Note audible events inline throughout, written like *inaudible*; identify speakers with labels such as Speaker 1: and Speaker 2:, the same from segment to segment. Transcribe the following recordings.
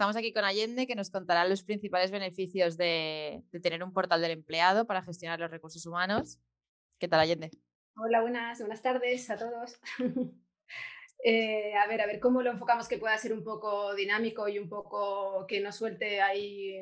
Speaker 1: Estamos aquí con Allende que nos contará los principales beneficios de, tener un portal del empleado para gestionar los recursos humanos. ¿Qué tal, Allende?
Speaker 2: Hola, buenas, buenas tardes a todos. *laughs* Eh, a ver, a ver cómo lo enfocamos que pueda ser un poco dinámico y un poco que no suelte ahí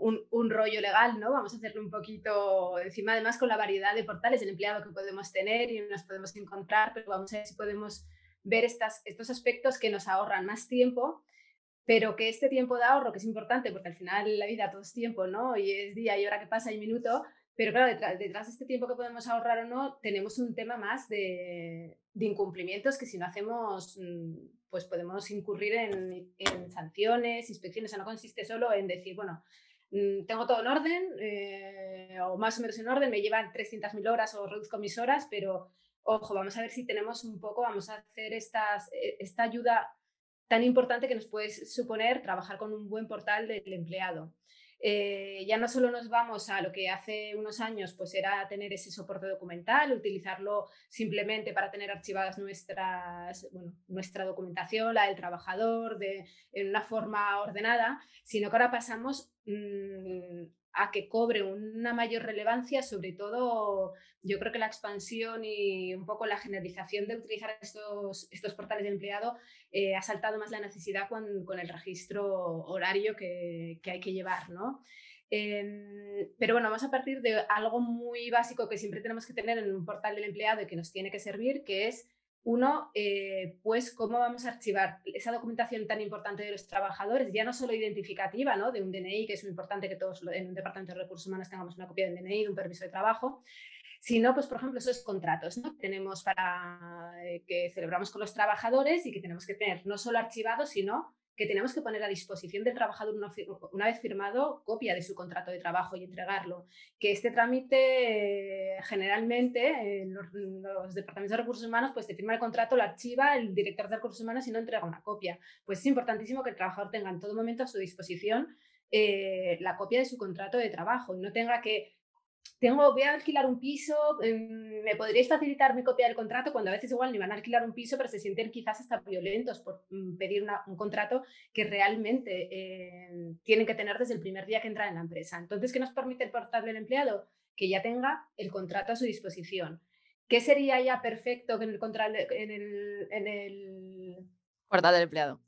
Speaker 2: un, rollo legal, ¿no? Vamos a hacerlo un poquito encima, además con la variedad de portales del empleado que podemos tener y nos podemos encontrar, pero vamos a ver si podemos ver estos aspectos que nos ahorran más tiempo pero que este tiempo de ahorro, que es importante, porque al final la vida todo es tiempo, ¿no? Y es día y hora que pasa y minuto, pero claro, detrás, de este tiempo que podemos ahorrar o no, tenemos un tema más de, de incumplimientos que si no hacemos, mm, pues podemos incurrir en, en, sanciones, inspecciones. O sea, no consiste solo en decir, bueno, mm, tengo todo en orden, eh, o más o menos en orden, me llevan 300.000 horas o reduzco mis horas, pero ojo, vamos a ver si tenemos un poco, vamos a hacer estas, e, esta ayuda tan importante que nos puede suponer trabajar con un buen portal del empleado. Eh, ya no solo nos vamos a lo que hace unos años pues era tener ese soporte documental, utilizarlo simplemente para tener archivadas nuestras, bueno, nuestra documentación, la del trabajador, de, en una forma ordenada, sino que ahora pasamos mm, a que cobre una mayor relevancia, sobre todo yo creo que la expansión y un poco la generalización de utilizar estos, estos portales de empleado eh, ha saltado más la necesidad con, con el registro horario que, que, hay que llevar, ¿no? Em, pero bueno, vamos a partir de algo muy básico que siempre tenemos que tener en un portal del empleado y que nos tiene que servir, que es uno, eh, pues cómo vamos a archivar esa documentación tan importante de los trabajadores, ya no solo identificativa, ¿no? De un DNI, que es muy importante que todos en un departamento de recursos humanos tengamos una copia del DNI, de un permiso de trabajo, sino, pues, por ejemplo, esos contratos ¿no? que tenemos para eh, que celebramos con los trabajadores y que tenemos que tener no solo archivados, sino que tenemos que poner a disposición del trabajador una, vez firmado copia de su contrato de trabajo y entregarlo. Que este trámite generalmente en los, departamentos de recursos humanos pues te firma el contrato, lo archiva el director de recursos humanos y no entrega una copia. Pues es importantísimo que el trabajador tenga en todo momento a su disposición eh, la copia de su contrato de trabajo y no tenga que tengo, voy a alquilar un piso, em, ¿me podríais facilitar mi copia del contrato? Cuando a veces igual ni van a alquilar un piso, pero se sienten quizás hasta violentos por mm, pedir un contrato que realmente eh, tienen que tener desde el primer día que entran en la empresa. Entonces, ¿qué nos permite el portal del empleado? Que ya tenga el contrato a su disposición. ¿Qué sería ya perfecto en el, en el, en el...
Speaker 1: portal del empleado?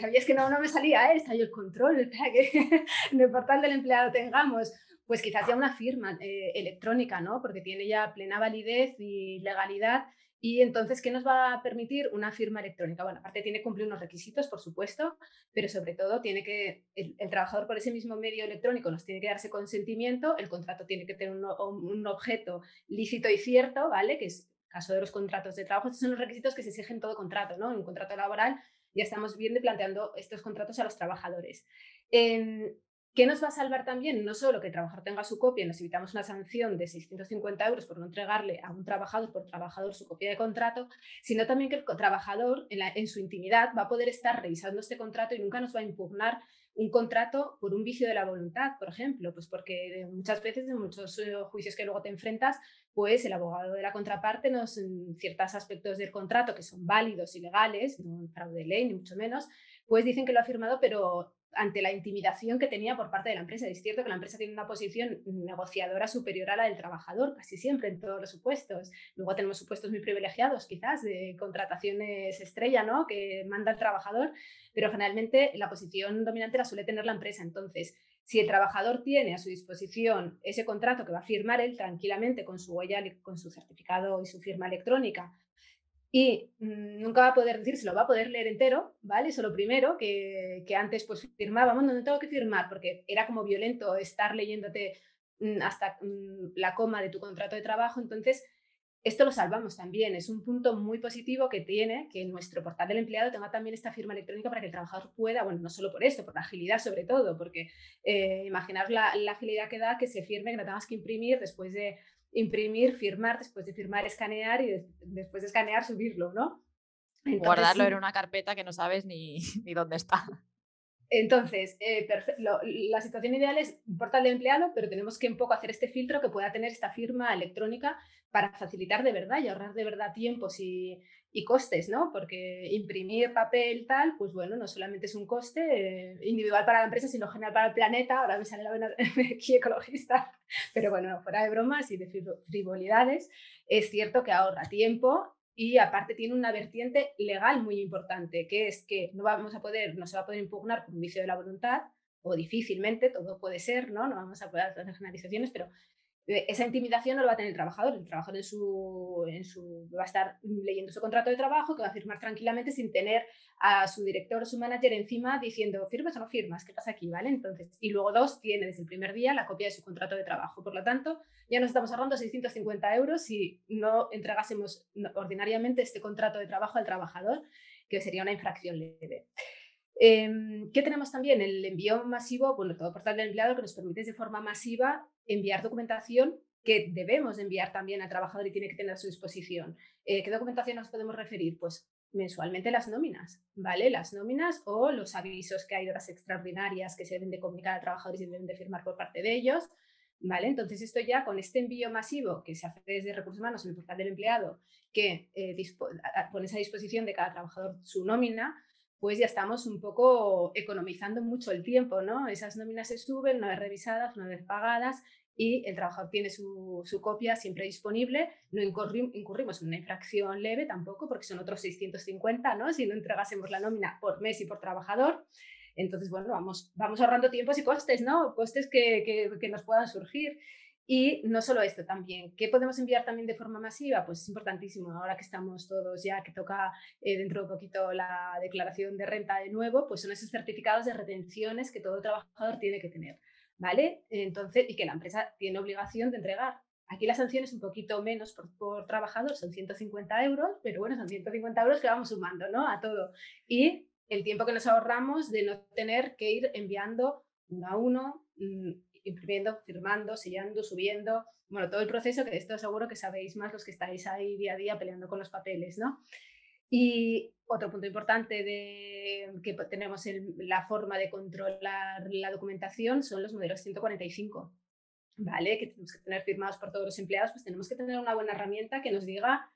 Speaker 2: Sabías que no, no me salía, ¿eh? está yo el control, *laughs* que en el portal del empleado tengamos pues quizás ya una firma eh, electrónica, ¿no? Porque tiene ya plena validez y legalidad. Y entonces, ¿qué nos va a permitir una firma electrónica? Bueno, aparte tiene que cumplir unos requisitos, por supuesto, pero sobre todo tiene que, el, trabajador por ese mismo medio electrónico nos tiene que darse consentimiento, el contrato tiene que tener un, objeto lícito y cierto, ¿vale? Que es caso de los contratos de trabajo, estos son los requisitos que se exigen en todo contrato, ¿no? En un contrato laboral ya estamos viendo y planteando estos contratos a los trabajadores. ¿Qué nos va a salvar también? No solo que el trabajador tenga su copia, nos evitamos una sanción de 650 euros por no entregarle a un trabajador por trabajador su copia de contrato, sino también que el trabajador en, su intimidad va a poder estar revisando este contrato y nunca nos va a impugnar un contrato por un vicio de la voluntad, por ejemplo, pues porque muchas veces en muchos eh, juicios que luego te enfrentas, pues el abogado de la contraparte nos en ciertos aspectos del contrato que son válidos y legales, no fraude de ley ni mucho menos, pues dicen que lo ha firmado, pero ante la intimidación que tenía por parte de la empresa. Es cierto que la empresa tiene una posición negociadora superior a la del trabajador, casi siempre en todos los supuestos. Luego tenemos supuestos muy privilegiados, quizás, de contrataciones estrella, ¿no? Que manda el trabajador, pero generalmente la posición dominante la suele tener la empresa. Entonces, si el trabajador tiene a su disposición ese contrato que va a firmar él tranquilamente con su huella, con su certificado y su firma electrónica, y mm, nunca va a poder decir, se lo va a poder leer entero, ¿vale? Eso lo primero, que, antes pues firmábamos, no, tengo que firmar, porque era como violento estar leyéndote mm, hasta mm, la coma de tu contrato de trabajo, entonces esto lo salvamos también, es un punto muy positivo que tiene que nuestro portal del empleado tenga también esta firma electrónica para que el trabajador pueda, bueno, no solo por esto, por la agilidad sobre todo, porque eh, imaginar la, la, agilidad que da que se firme, que no tengas que imprimir después de imprimir, firmar, después de firmar, escanear y después de escanear, subirlo, ¿no?
Speaker 1: Guardarlo en una carpeta que no sabes ni, *laughs* ni dónde está.
Speaker 2: Entonces, eh, la situación ideal es portal de empleado, pero tenemos que un poco hacer este filtro que pueda tener esta firma electrónica para facilitar de verdad y ahorrar de verdad tiempos y, y costes, ¿no? Porque imprimir papel tal, pues bueno, no solamente es un coste eh, individual para la empresa, sino general para el planeta. Ahora me sale la vena *laughs* aquí ecologista, pero bueno, fuera de bromas y de frivolidades, es cierto que ahorra tiempo y aparte tiene una vertiente legal muy importante, que es que no vamos a poder, no se va a poder impugnar por un vicio de la voluntad, o difícilmente, todo puede ser, ¿no? No vamos a poder hacer generalizaciones, pero esa intimidación no lo va a tener el trabajador. El trabajador en su, en su, va a estar leyendo su contrato de trabajo, que va a firmar tranquilamente sin tener a su director o su manager encima diciendo firmas o no firmas, ¿qué pasa aquí? ¿Vale? Entonces, y luego dos, tiene desde el primer día la copia de su contrato de trabajo. Por lo tanto, ya nos estamos ahorrando 650 euros si no entregásemos ordinariamente este contrato de trabajo al trabajador, que sería una infracción leve. Em, ¿Qué tenemos también? El envío masivo, bueno, todo portal del empleado que nos permite de forma masiva enviar documentación que debemos enviar también al trabajador y tiene que tener a su disposición. Eh, ¿Qué documentación nos podemos referir? Pues mensualmente las nóminas, ¿vale? Las nóminas o los avisos que hay de horas extraordinarias que se deben de comunicar al trabajador y se deben de firmar por parte de ellos, ¿vale? Entonces esto ya con este envío masivo que se hace desde Recursos Humanos en el portal del empleado, que eh, pones a disposición de cada trabajador su nómina, pues ya estamos un poco economizando mucho el tiempo, ¿no? Esas nóminas se suben una vez revisadas, una vez pagadas y el trabajador tiene su, copia siempre disponible. No incurrimos en una infracción leve tampoco, porque son otros 650, ¿no? Si no entregásemos la nómina por mes y por trabajador. Entonces, bueno, vamos, vamos ahorrando tiempos y costes, ¿no? Costes que, que nos puedan surgir. Y no solo esto también, ¿qué podemos enviar también de forma masiva? Pues es importantísimo, ahora que estamos todos ya, que toca eh, dentro de un poquito la declaración de renta de nuevo, pues son esos certificados de retenciones que todo trabajador tiene que tener, ¿vale? Entonces, y que la empresa tiene obligación de entregar. Aquí la sanción es un poquito menos por, por trabajador, son 150 euros, pero bueno, son 150 euros que vamos sumando, ¿no? A todo. Y el tiempo que nos ahorramos de no tener que ir enviando uno a uno, mm, imprimiendo, firmando, sellando, subiendo, bueno, todo el proceso, que esto seguro que sabéis más los que estáis ahí día a día peleando con los papeles, ¿no? Y otro punto importante de que tenemos en la forma de controlar la documentación son los modelos 145, ¿vale? Que tenemos que tener firmados por todos los empleados, pues tenemos que tener una buena herramienta que nos diga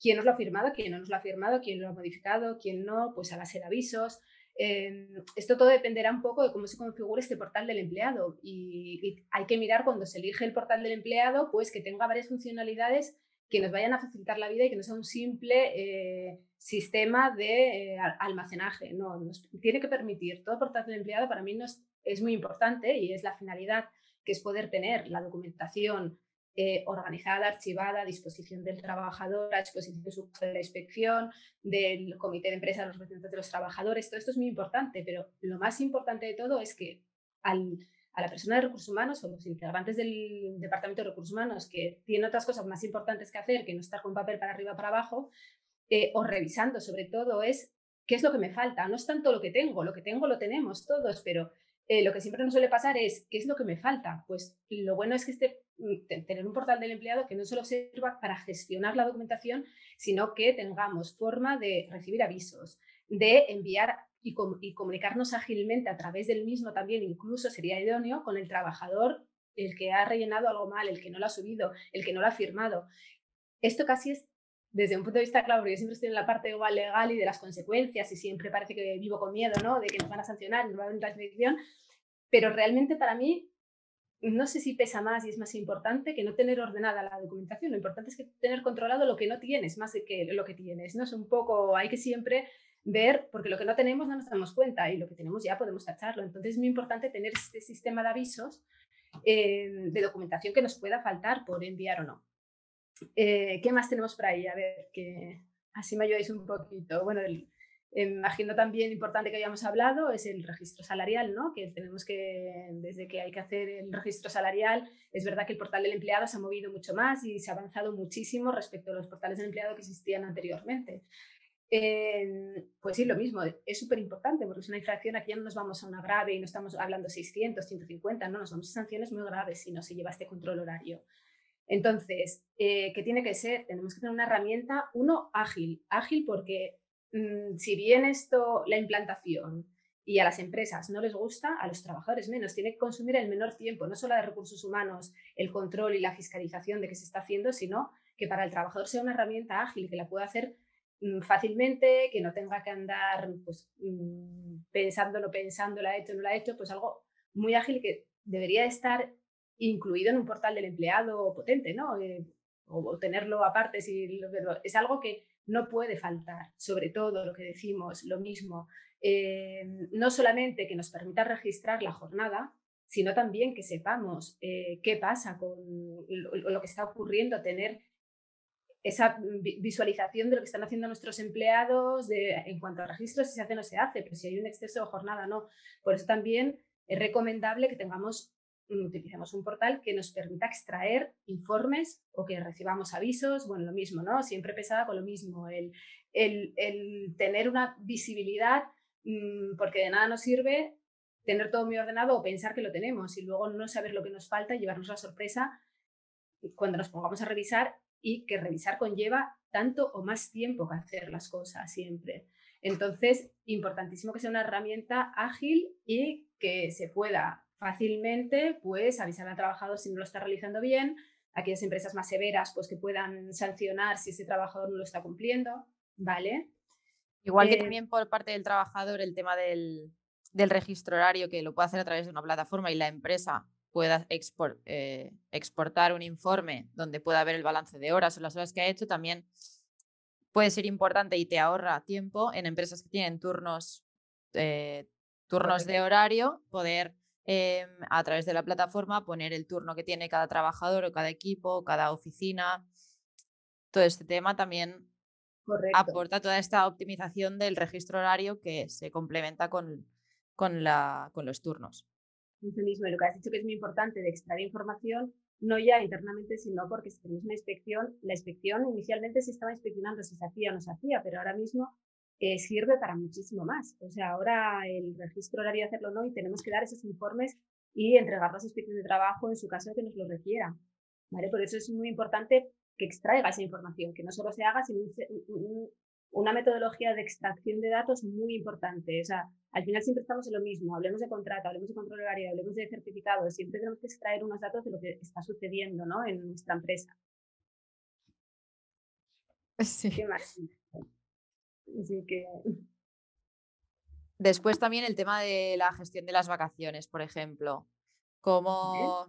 Speaker 2: quién nos lo ha firmado, quién no nos lo ha firmado, quién lo ha modificado, quién no, pues a base de avisos, Em, esto todo dependerá un poco de cómo se configure este portal del empleado y, hay que mirar cuando se elige el portal del empleado, pues que tenga varias funcionalidades que nos vayan a facilitar la vida y que no sea un simple eh, sistema de eh, almacenaje. No, nos tiene que permitir todo portal del empleado para mí es muy importante y es la finalidad que es poder tener la documentación eh, organizada, archivada, a disposición del trabajador, a disposición de, la inspección, del comité de empresa, los representantes de los trabajadores. Todo esto es muy importante, pero lo más importante de todo es que a la persona de recursos humanos o los integrantes del departamento de recursos humanos que tienen otras cosas más importantes que hacer que no estar con papel para arriba para abajo eh, o revisando sobre todo es qué es lo que me falta. No es tanto lo que tengo, lo que tengo lo tenemos todos, pero eh, lo que siempre nos suele pasar es, ¿qué es lo que me falta? Pues lo bueno es que este, mm, tener un portal del empleado que no solo sirva para gestionar la documentación, sino que tengamos forma de recibir avisos, de enviar y, y comunicarnos ágilmente a través del mismo también, incluso sería idóneo con el trabajador, el que ha rellenado algo mal, el que no lo ha subido, el que no lo ha firmado. Esto casi es desde un punto de vista, claro, porque yo siempre estoy en la parte legal y de las consecuencias y siempre parece que vivo con miedo, ¿no? De que nos van a sancionar, nos va a haber una transmisión, pero realmente para mí no sé si pesa más y es más importante que no tener ordenada la documentación. Lo importante es que tener controlado lo que no tienes más que lo que tienes. ¿no? Es un poco, hay que siempre ver, porque lo que no tenemos no nos damos cuenta y lo que tenemos ya podemos tacharlo. Entonces es muy importante tener este sistema de avisos eh, de documentación que nos pueda faltar por enviar o no. Eh, ¿Qué más tenemos por ahí? A ver, que así me ayudáis un poquito. Bueno, el, Imagino también importante que hayamos hablado es el registro salarial, ¿no? que tenemos que, desde que hay que hacer el registro salarial, es verdad que el portal del empleado se ha movido mucho más y se ha avanzado muchísimo respecto a los portales del empleado que existían anteriormente. pues sí, lo mismo, es súper importante porque es una infracción, aquí ya no nos vamos a una grave y no estamos hablando 600, 150, no, nos vamos a sanciones muy graves si no se lleva este control horario. Entonces, eh, ¿qué tiene que ser? Tenemos que tener una herramienta, uno, ágil. Ágil porque Mm, si bien esto, la implantación y a las empresas no les gusta, a los trabajadores menos, tiene que consumir el menor tiempo, no solo de recursos humanos, el control y la fiscalización de qué se está haciendo, sino que para el trabajador sea una herramienta ágil, que la pueda hacer mm, fácilmente, que no tenga que andar pues, mm, pensándolo, pensando, hecho, no la ha hecho, pues algo muy ágil que debería estar incluido en un portal del empleado potente, ¿no? Eh, o, tenerlo aparte, si es algo que no puede faltar, sobre todo lo que decimos, lo mismo, eh, no solamente que nos permita registrar la jornada, sino también que sepamos eh, qué pasa con lo, que está ocurriendo, tener esa visualización de lo que están haciendo nuestros empleados de, en cuanto a registros, si se hace o no se hace, pero si hay un exceso de jornada, no. Por eso también es recomendable que tengamos utilicemos un portal que nos permita extraer informes o que recibamos avisos, bueno, lo mismo, ¿no? Siempre pesada con lo mismo, el, el, tener una visibilidad, mm, porque de nada nos sirve tener todo muy ordenado o pensar que lo tenemos y luego no saber lo que nos falta llevarnos la sorpresa cuando nos pongamos a revisar y que revisar conlleva tanto o más tiempo que hacer las cosas siempre. Entonces, importantísimo que sea una herramienta ágil y que se pueda fácilmente pues avisar al trabajador si no lo está realizando bien, aquellas empresas más severas pues que puedan sancionar si ese trabajador no lo está cumpliendo, ¿vale?
Speaker 1: Igual que eh también por parte del trabajador el tema del, registro horario que lo puede hacer a través de una plataforma y la empresa pueda eh, exportar un informe donde pueda ver el balance de horas o las horas que ha hecho, también puede ser importante y te ahorra tiempo en empresas que tienen turnos, eh, turnos de horario, poder Em, a través de la plataforma poner el turno que tiene cada trabajador o cada equipo, cada oficina. Todo este tema también aporta toda esta optimización del registro horario que se complementa con, con, la, con los turnos.
Speaker 2: Eso mismo, lo que has dicho que es muy importante de extraer información, no ya internamente, sino porque si tenemos una inspección, la inspección inicialmente se estaba inspeccionando si se hacía o no se hacía, pero ahora mismo eh, sirve para muchísimo más. O sea, ahora el registro horario hacerlo no y tenemos que dar esos informes y entregar las inspecciones de trabajo en su caso que nos lo requiera. ¿vale? Por eso es muy importante que extraiga esa información, que no solo se haga, sino una metodología de extracción de datos muy importante. O sea, al final siempre estamos en lo mismo, hablemos de contrato, hablemos de control horario, hablemos de certificados, siempre tenemos que extraer unos datos de lo que está sucediendo ¿no? en nuestra empresa.
Speaker 1: Sí.
Speaker 2: ¿Qué más? Así que...
Speaker 1: Después también el tema de la gestión de las vacaciones, por ejemplo. Cómo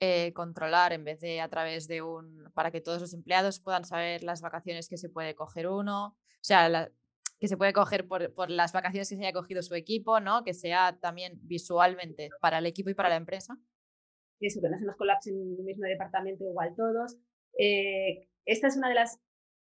Speaker 1: eh, controlar en vez de a través de un... para que todos los empleados puedan saber las vacaciones que se puede coger uno. O sea, que se puede coger por, por, las vacaciones que se haya cogido su equipo, ¿no? Que sea también visualmente para el equipo y para la empresa.
Speaker 2: Eso, que no se nos colapsen en el mismo departamento igual todos. Eh, esta es una de las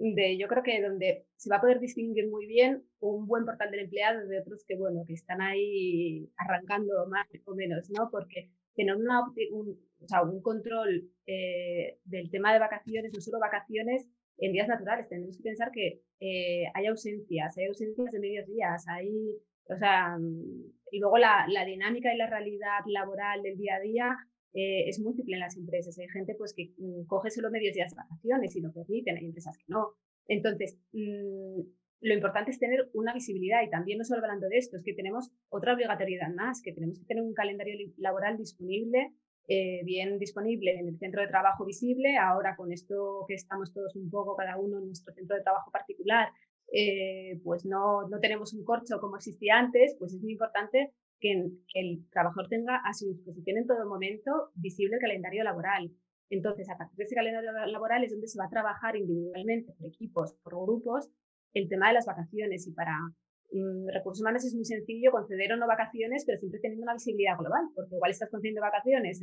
Speaker 2: de yo creo que donde se va a poder distinguir muy bien un buen portal del empleado de otros que, bueno, que están ahí arrancando más o menos, ¿no? Porque tener una, un, o sea, un control eh, del tema de vacaciones, no solo vacaciones en días naturales, tenemos que pensar que eh, hay ausencias, hay ausencias de medios días, hay, o sea, y luego la, la dinámica y la realidad laboral del día a día eh, es múltiple en las empresas. Hay gente pues que mm, coge solo medios días de vacaciones y lo permiten, hay empresas que no. Entonces, mm, lo importante es tener una visibilidad y también no solo hablando de esto, es que tenemos otra obligatoriedad más, que tenemos que tener un calendario laboral disponible, eh, bien disponible en el centro de trabajo visible. Ahora con esto que estamos todos un poco cada uno en nuestro centro de trabajo particular, eh, pues no, no tenemos un corcho como existía antes, pues es muy importante que, el trabajador tenga a su disposición en todo momento visible el calendario laboral. Entonces, a partir de ese calendario laboral es donde se va a trabajar individualmente, por equipos, por grupos, el tema de las vacaciones. Y para mm, recursos humanos es muy sencillo conceder o no vacaciones, pero siempre teniendo una visibilidad global, porque igual estás concediendo vacaciones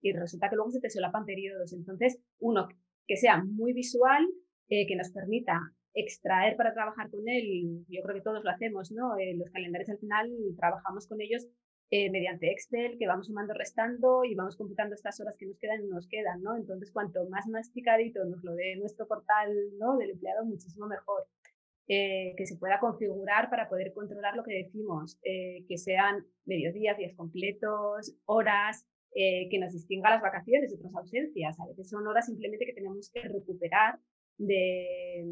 Speaker 2: y resulta que luego se te solapan periodos. Entonces, uno, que sea muy visual, eh, que nos permita extraer para trabajar con él, yo creo que todos lo hacemos, ¿no? Eh, los calendarios al final trabajamos con ellos eh, mediante Excel, que vamos sumando, restando y vamos computando estas horas que nos quedan y nos quedan, ¿no? Entonces, cuanto más masticadito nos lo dé nuestro portal, ¿no? Del empleado, muchísimo mejor. Eh, que se pueda configurar para poder controlar lo que decimos, que sean mediodías, días completos, horas, que nos distinga las vacaciones de otras ausencias. A veces son horas simplemente que tenemos que recuperar de,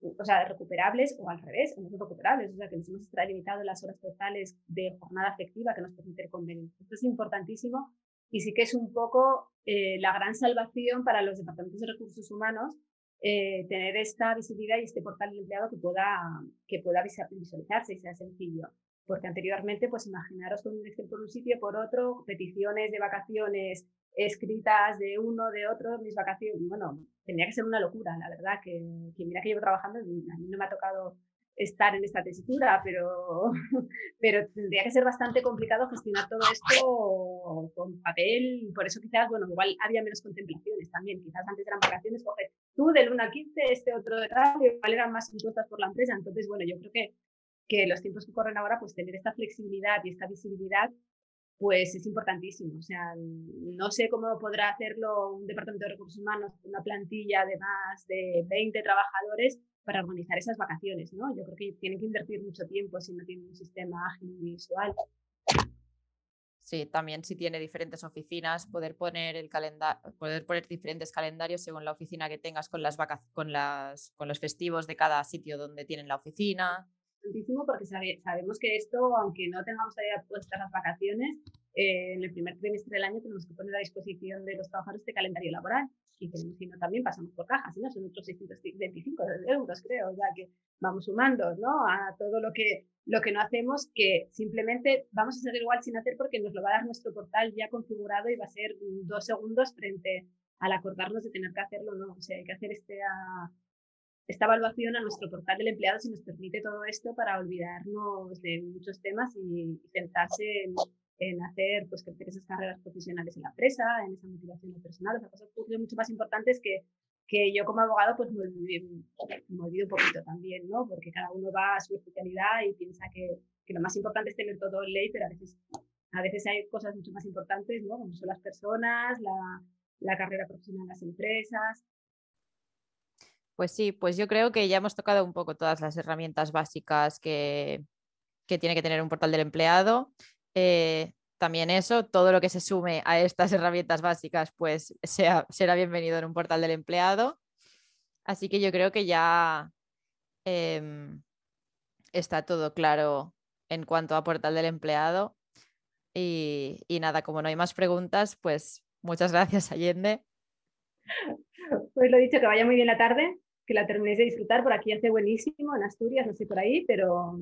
Speaker 2: o sea, recuperables o al revés, no son recuperables, o sea, que nos hemos extralimitado las horas totales de jornada efectiva que nos permite el convenio. Esto es importantísimo y sí que es un poco eh, la gran salvación para los departamentos de recursos humanos eh, tener esta visibilidad y este portal de empleado que pueda, que pueda visualizarse y sea sencillo. Porque anteriormente, pues imaginaros con un Excel por un sitio, por otro, peticiones de vacaciones escritas de uno, de otro, mis vacaciones, bueno, tendría que ser una locura, la verdad, que, que mira que llevo trabajando, a mí no me ha tocado estar en esta tesitura, pero, *laughs* pero tendría que ser bastante complicado gestionar todo esto con papel, por eso quizás, bueno, igual había menos contemplaciones también, quizás antes eran vacaciones, coger tú del 1 al 15, este otro de tal, igual eran más impuestas por la empresa, entonces, bueno, yo creo que, que los tiempos que corren ahora, pues tener esta flexibilidad y esta visibilidad pues es importantísimo. O sea, no sé cómo podrá hacerlo un departamento de recursos humanos, una plantilla de más de 20 trabajadores para organizar esas vacaciones, ¿no? Yo creo que tienen que invertir mucho tiempo si no tienen un sistema ágil y visual.
Speaker 1: Sí, también si tiene diferentes oficinas, poder poner el calendario, poder poner diferentes calendarios según la oficina que tengas con las con las con los festivos de cada sitio donde tienen la oficina
Speaker 2: porque sabemos que esto, aunque no tengamos todavía puestas las vacaciones, eh, en el primer trimestre del año tenemos que poner a disposición de los trabajadores este calendario laboral y si no también pasamos por cajas, ¿no? son otros 625 euros creo, ya que vamos sumando ¿no? a todo lo que, lo que no hacemos, que simplemente vamos a seguir igual sin hacer porque nos lo va a dar nuestro portal ya configurado y va a ser dos segundos frente al acordarnos de tener que hacerlo, ¿no? O sea, hay que hacer este, a, esta evaluación a nuestro portal del empleado si nos permite todo esto para olvidarnos de muchos temas y centrarse en, hacer pues crecer esas carreras profesionales en la empresa, en esa motivación personal, o sea, cosas mucho más importantes que, que yo como abogado pues me olvido, me un poquito también, ¿no? Porque cada uno va a su especialidad y piensa que, que lo más importante es tener todo en ley, pero a veces, a veces hay cosas mucho más importantes, ¿no? Como son las personas, la, la carrera profesional en las empresas,
Speaker 1: pues sí, pues yo creo que ya hemos tocado un poco todas las herramientas básicas que, tiene que tener un portal del empleado. Eh, también eso, todo lo que se sume a estas *laughs* herramientas básicas, pues sea, será bienvenido en un portal del empleado. Así que yo creo que ya em, está todo claro en cuanto a portal del empleado. Y, y nada, como no hay más preguntas, pues muchas *laughs* gracias, Allende.
Speaker 2: Pues lo dicho, que vaya muy bien la tarde que la terminéis de disfrutar. Por aquí hace buenísimo, en Asturias, no sé por ahí, pero...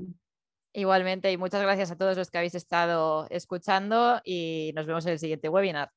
Speaker 1: Igualmente, y muchas gracias a todos los que habéis estado escuchando y nos vemos en el siguiente webinar.